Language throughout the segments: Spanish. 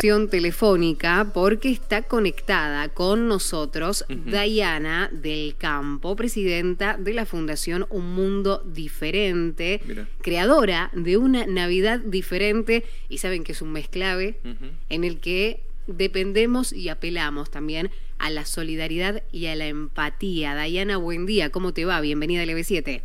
telefónica porque está conectada con nosotros Diana del Campo, presidenta de la Fundación Un Mundo Diferente, creadora de una Navidad diferente y saben que es un mes clave en el que dependemos y apelamos también a la solidaridad y a la empatía. Diana, buen día, ¿cómo te va? Bienvenida al EB7.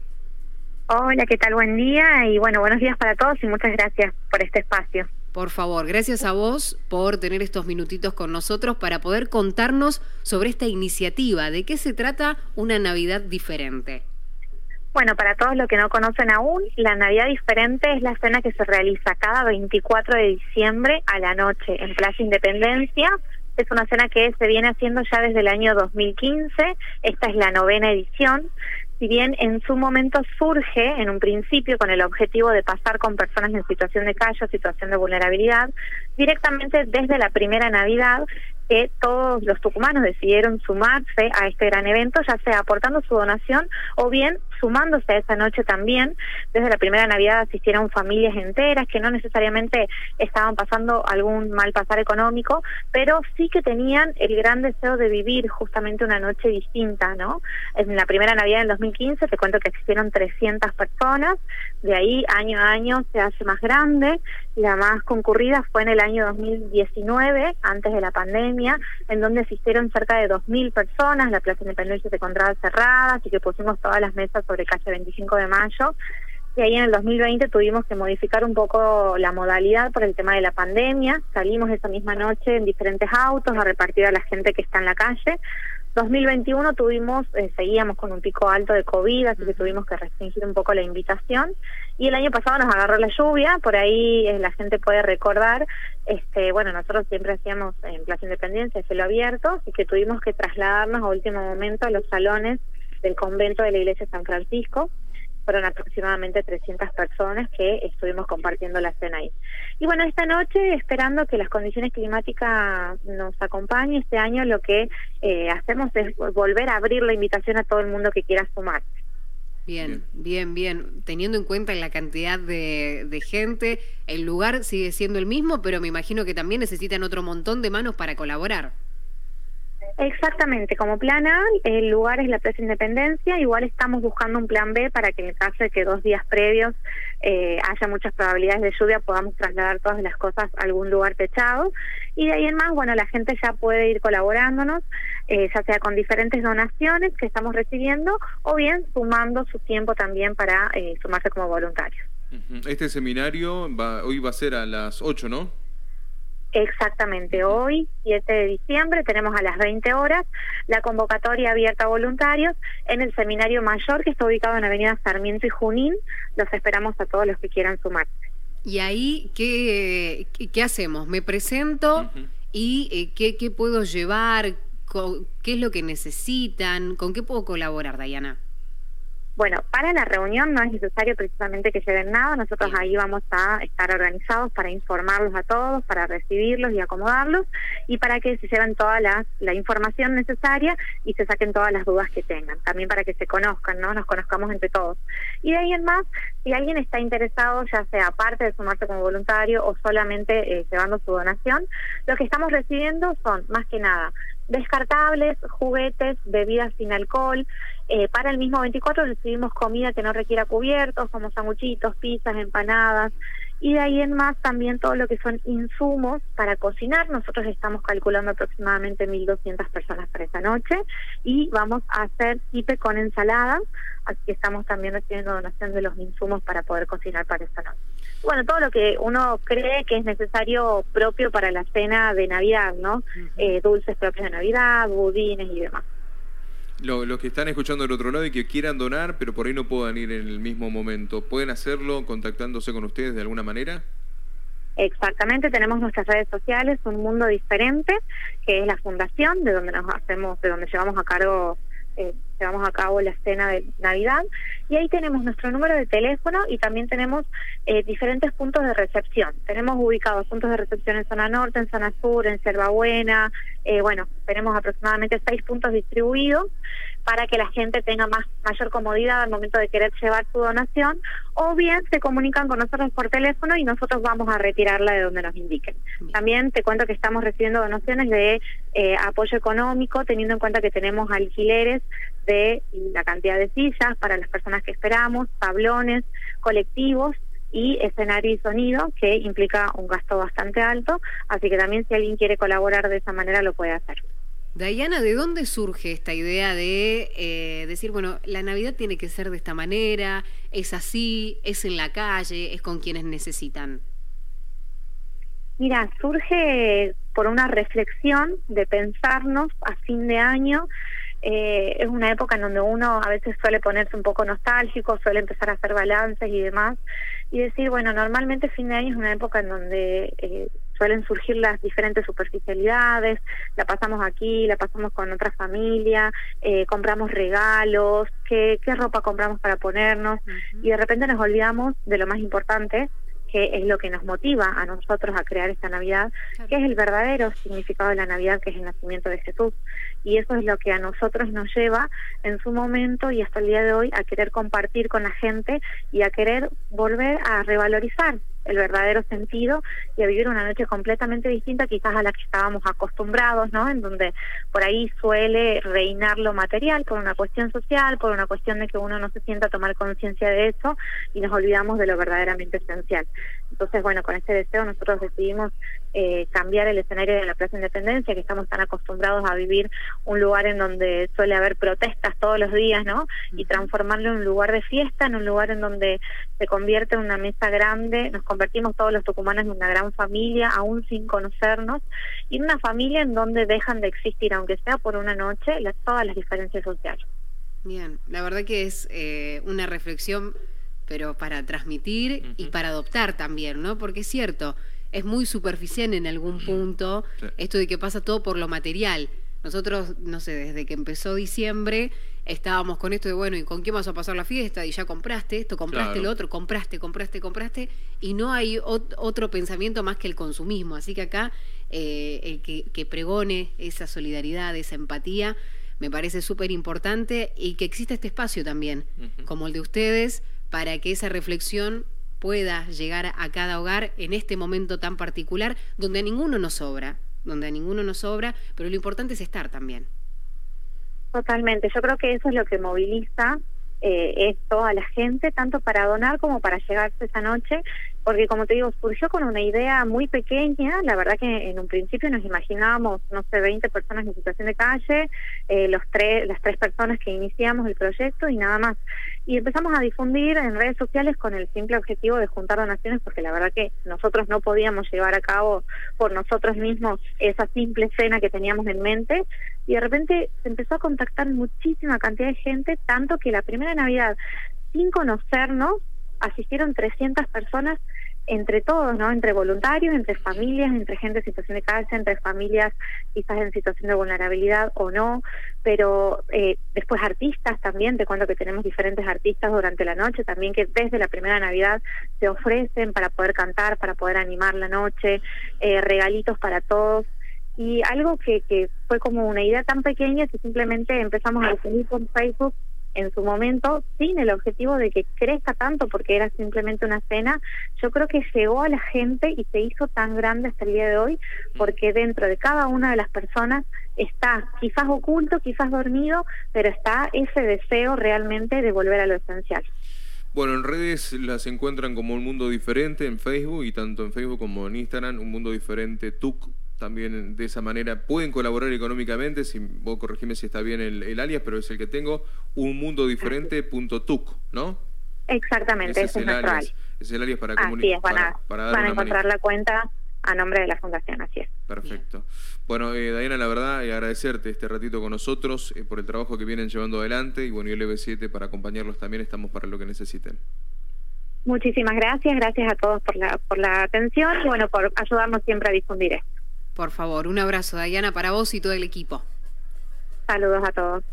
Hola, ¿qué tal? Buen día y bueno, buenos días para todos y muchas gracias por este espacio. Por favor, gracias a vos por tener estos minutitos con nosotros para poder contarnos sobre esta iniciativa. ¿De qué se trata una Navidad diferente? Bueno, para todos los que no conocen aún, la Navidad diferente es la cena que se realiza cada 24 de diciembre a la noche en Plaza Independencia. Es una cena que se viene haciendo ya desde el año 2015. Esta es la novena edición si bien en su momento surge en un principio con el objetivo de pasar con personas en situación de calle o situación de vulnerabilidad, directamente desde la primera Navidad que todos los tucumanos decidieron sumarse a este gran evento, ya sea aportando su donación o bien sumándose a esa noche también. Desde la primera Navidad asistieron familias enteras que no necesariamente estaban pasando algún mal pasar económico, pero sí que tenían el gran deseo de vivir justamente una noche distinta, ¿no? En la primera Navidad del 2015 te cuento que existieron 300 personas, de ahí año a año se hace más grande, la más concurrida fue en el año 2019, antes de la pandemia en donde asistieron cerca de 2.000 personas, la Plaza Independencia se encontraba cerrada, así que pusimos todas las mesas sobre calle 25 de mayo. Y ahí en el 2020 tuvimos que modificar un poco la modalidad por el tema de la pandemia. Salimos esa misma noche en diferentes autos a repartir a la gente que está en la calle. 2021 tuvimos, eh, seguíamos con un pico alto de COVID, así que tuvimos que restringir un poco la invitación. Y el año pasado nos agarró la lluvia, por ahí eh, la gente puede recordar, este, bueno, nosotros siempre hacíamos en Plaza Independencia cielo abierto, así que tuvimos que trasladarnos a último momento a los salones del convento de la iglesia San Francisco fueron aproximadamente 300 personas que estuvimos compartiendo la cena ahí. Y bueno, esta noche, esperando que las condiciones climáticas nos acompañen, este año lo que eh, hacemos es volver a abrir la invitación a todo el mundo que quiera sumar. Bien, bien, bien. Teniendo en cuenta la cantidad de, de, gente, el lugar sigue siendo el mismo, pero me imagino que también necesitan otro montón de manos para colaborar. Exactamente, como plan A, el lugar es la Plaza Independencia, igual estamos buscando un plan B para que en el caso de que dos días previos eh, haya muchas probabilidades de lluvia podamos trasladar todas las cosas a algún lugar techado y de ahí en más, bueno, la gente ya puede ir colaborándonos, eh, ya sea con diferentes donaciones que estamos recibiendo o bien sumando su tiempo también para eh, sumarse como voluntarios. Este seminario va, hoy va a ser a las 8, ¿no? Exactamente, hoy, 7 de diciembre, tenemos a las 20 horas la convocatoria abierta a voluntarios en el seminario mayor que está ubicado en Avenida Sarmiento y Junín. Los esperamos a todos los que quieran sumarse. ¿Y ahí qué, qué, hacemos? ¿Me presento y eh, ¿qué, qué puedo llevar? ¿Qué es lo que necesitan? ¿Con qué puedo colaborar, Dayana? Bueno, para la reunión no es necesario precisamente que lleven nada, nosotros ahí vamos a estar organizados para informarlos a todos, para recibirlos y acomodarlos y para que se lleven toda la, la información necesaria y se saquen todas las dudas que tengan, también para que se conozcan, ¿no? Nos conozcamos entre todos. Y de ahí en más, si alguien está interesado, ya sea aparte de sumarse como voluntario o solamente eh, llevando su donación, lo que estamos recibiendo son más que nada descartables, juguetes, bebidas sin alcohol. Eh, para el mismo 24 recibimos comida que no requiera cubiertos, como sanguchitos, pizzas, empanadas. Y de ahí en más también todo lo que son insumos para cocinar. Nosotros estamos calculando aproximadamente 1.200 personas para esta noche y vamos a hacer tipe con ensalada. Así que estamos también recibiendo donación de los insumos para poder cocinar para esta noche. Bueno, todo lo que uno cree que es necesario propio para la cena de Navidad, ¿no? eh, dulces propios de Navidad, budines y demás. Los que están escuchando del otro lado y que quieran donar, pero por ahí no puedan ir en el mismo momento, ¿pueden hacerlo contactándose con ustedes de alguna manera? Exactamente, tenemos nuestras redes sociales, Un Mundo Diferente, que es la fundación de donde nos hacemos, de donde llevamos a cargo eh, llevamos a cabo la cena de Navidad y ahí tenemos nuestro número de teléfono y también tenemos eh, diferentes puntos de recepción. Tenemos ubicados puntos de recepción en zona norte, en zona sur, en Selva Buena, eh, bueno, tenemos aproximadamente seis puntos distribuidos, para que la gente tenga más mayor comodidad al momento de querer llevar su donación, o bien se comunican con nosotros por teléfono y nosotros vamos a retirarla de donde nos indiquen. También te cuento que estamos recibiendo donaciones de eh, apoyo económico, teniendo en cuenta que tenemos alquileres de la cantidad de sillas para las personas que esperamos, tablones, colectivos y escenario y sonido, que implica un gasto bastante alto, así que también si alguien quiere colaborar de esa manera lo puede hacer. Diana, ¿de dónde surge esta idea de eh, decir, bueno, la Navidad tiene que ser de esta manera, es así, es en la calle, es con quienes necesitan? Mira, surge por una reflexión de pensarnos a fin de año eh, es una época en donde uno a veces suele ponerse un poco nostálgico, suele empezar a hacer balances y demás, y decir, bueno, normalmente fin de año es una época en donde eh, suelen surgir las diferentes superficialidades, la pasamos aquí, la pasamos con otra familia, eh, compramos regalos, qué, qué ropa compramos para ponernos, y de repente nos olvidamos de lo más importante, que es lo que nos motiva a nosotros a crear esta Navidad, que es el verdadero significado de la Navidad, que es el nacimiento de Jesús. Y eso es lo que a nosotros nos lleva en su momento y hasta el día de hoy a querer compartir con la gente y a querer volver a revalorizar el verdadero sentido y a vivir una noche completamente distinta quizás a la que estábamos acostumbrados, ¿no? En donde por ahí suele reinar lo material por una cuestión social, por una cuestión de que uno no se sienta a tomar conciencia de eso y nos olvidamos de lo verdaderamente esencial. Entonces, bueno, con este deseo nosotros decidimos eh, cambiar el escenario de la Plaza Independencia, que estamos tan acostumbrados a vivir un lugar en donde suele haber protestas todos los días, ¿no? Y transformarlo en un lugar de fiesta, en un lugar en donde se convierte en una mesa grande, nos convertimos todos los tucumanos en una gran familia, aún sin conocernos, y en una familia en donde dejan de existir, aunque sea por una noche, todas las diferencias sociales. Bien, la verdad que es eh, una reflexión, pero para transmitir y para adoptar también, ¿no? Porque es cierto, es muy superficial en algún punto esto de que pasa todo por lo material. Nosotros, no sé, desde que empezó diciembre estábamos con esto de, bueno, ¿y con quién vas a pasar la fiesta? Y ya compraste esto, compraste lo otro, compraste, compraste, compraste, y no hay otro pensamiento más que el consumismo. Así que acá eh, el que, pregone esa solidaridad, esa empatía, me parece súper importante y que exista este espacio también, como el de ustedes, para que esa reflexión pueda llegar a cada hogar en este momento tan particular, donde a ninguno nos sobra, donde a ninguno nos sobra, pero lo importante es estar también. Totalmente, yo creo que eso es lo que moviliza eh, esto a la gente, tanto para donar como para llegarse esa noche, porque como te digo, surgió con una idea muy pequeña, la verdad que en un principio nos imaginábamos, no sé, 20 personas en situación de calle, eh, los tres, las tres personas que iniciamos el proyecto y nada más. Y empezamos a difundir en redes sociales con el simple objetivo de juntar donaciones, porque la verdad que nosotros no podíamos llevar a cabo por nosotros mismos esa simple escena que teníamos en mente, y de repente se empezó a contactar muchísima cantidad de gente, tanto que la primera Navidad, sin conocernos, asistieron 300 personas entre todos, ¿no? Entre voluntarios, entre familias, entre gente en situación de calle, entre familias quizás en situación de vulnerabilidad o no, pero eh, después artistas también, te cuento que tenemos diferentes artistas durante la noche también que desde la primera Navidad se ofrecen para poder cantar, para poder animar la noche, eh, regalitos para todos y algo que, que fue como una idea tan pequeña que simplemente empezamos a definir con Facebook en su momento sin el objetivo de que crezca tanto porque era simplemente una cena, yo creo que llegó a la gente y se hizo tan grande hasta el día de hoy porque dentro de cada una de las personas está quizás oculto, quizás dormido, pero está ese deseo realmente de volver a lo esencial. Bueno, en redes las encuentran como un mundo diferente en Facebook y tanto en Facebook como en Instagram, un mundo diferente TUC también de esa manera pueden colaborar económicamente, si vos corregime si está bien el, alias, pero es el que tengo, un mundo diferente punto tuc, ¿no? Exactamente, ese, es, el alias. Es el alias para comunicar. Van a, van a encontrar la cuenta a nombre de la fundación, así es. Perfecto. Bueno, eh, Diana, la verdad, eh, agradecerte este ratito con nosotros eh, por el trabajo que vienen llevando adelante y bueno, y el EB7 para acompañarlos también, estamos para lo que necesiten. Muchísimas gracias, gracias a todos por la, por la atención y bueno, por ayudarnos siempre a difundir esto. Por favor, un abrazo, Diana, para vos y todo el equipo. Saludos a todos.